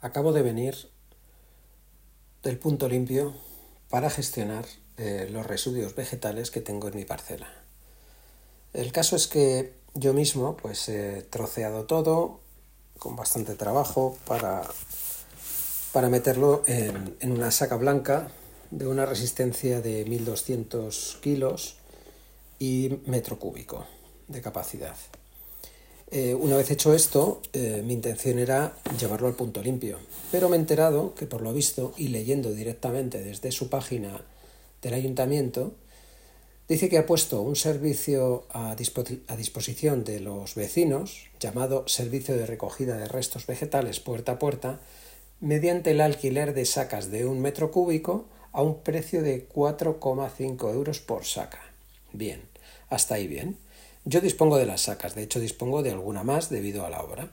Acabo de venir del punto limpio para gestionar eh, los residuos vegetales que tengo en mi parcela. El caso es que yo mismo pues he troceado todo con bastante trabajo para, para meterlo en, en una saca blanca de una resistencia de 1200 kilos y metro cúbico de capacidad. Eh, una vez hecho esto, eh, mi intención era llevarlo al punto limpio, pero me he enterado que por lo visto y leyendo directamente desde su página del ayuntamiento, dice que ha puesto un servicio a, a disposición de los vecinos llamado Servicio de Recogida de Restos Vegetales puerta a puerta mediante el alquiler de sacas de un metro cúbico a un precio de 4,5 euros por saca. Bien, hasta ahí bien. Yo dispongo de las sacas, de hecho dispongo de alguna más debido a la obra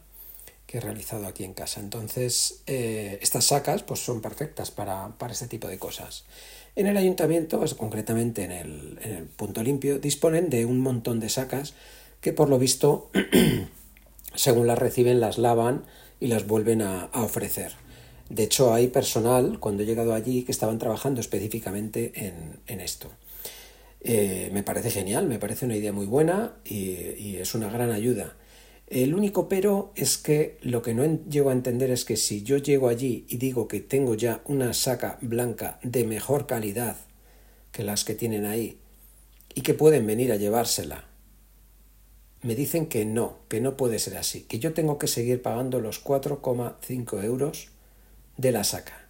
que he realizado aquí en casa. Entonces, eh, estas sacas pues, son perfectas para, para, este tipo de cosas. En el ayuntamiento, pues, concretamente en el, en el punto limpio, disponen de un montón de sacas que por lo visto, según las reciben, las lavan y las vuelven a, a ofrecer. De hecho, hay personal, cuando he llegado allí, que estaban trabajando específicamente en, en esto. Eh, me parece genial, me parece una idea muy buena y, es una gran ayuda. El único pero es que lo que no llego a entender es que si yo llego allí y digo que tengo ya una saca blanca de mejor calidad que las que tienen ahí y que pueden venir a llevársela, me dicen que no, que no puede ser así, que yo tengo que seguir pagando los 4,5 euros de la saca.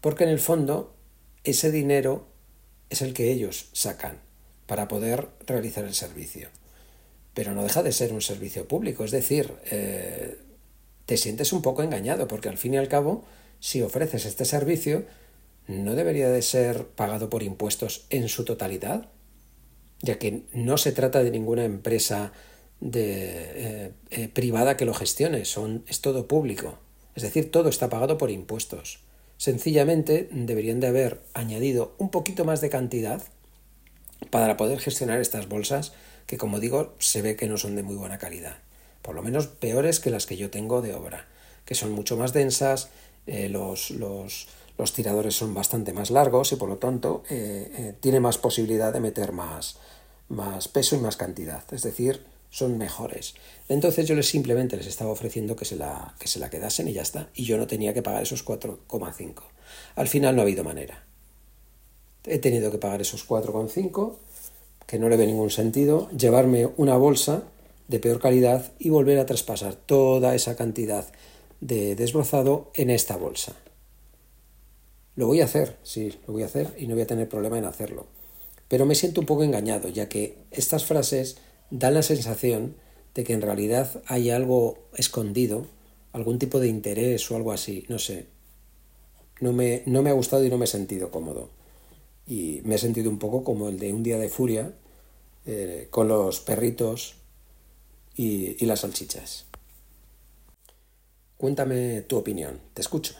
Porque en el fondo ese dinero es el que ellos sacan para poder realizar el servicio. Pero no deja de ser un servicio público, es decir, eh, te sientes un poco engañado porque al fin y al cabo, si ofreces este servicio, no debería de ser pagado por impuestos en su totalidad, ya que no se trata de ninguna empresa eh, eh, privada que lo gestione, son, es todo público, es decir, todo está pagado por impuestos. Sencillamente deberían de haber añadido un poquito más de cantidad para poder gestionar estas bolsas que como digo se ve que no son de muy buena calidad. Por lo menos peores que las que yo tengo de obra, que son mucho más densas, eh, los, los, los, tiradores son bastante más largos y por lo tanto eh, eh, tiene más posibilidad de meter más, más peso y más cantidad. Es decir, son mejores. Entonces yo les simplemente les estaba ofreciendo que se la, que se la quedasen y ya está. Y yo no tenía que pagar esos 4,5. Al final no ha habido manera. He tenido que pagar esos 4,5, que no le ve ningún sentido, llevarme una bolsa de peor calidad y volver a traspasar toda esa cantidad de desbrozado en esta bolsa. Lo voy a hacer, sí, lo voy a hacer y no voy a tener problema en hacerlo. Pero me siento un poco engañado, ya que estas frases da la sensación de que en realidad hay algo escondido, algún tipo de interés o algo así, no sé. No me, no me ha gustado y no me he sentido cómodo. Y me he sentido un poco como el de un día de furia eh, con los perritos y, y las salchichas. Cuéntame tu opinión, te escucho.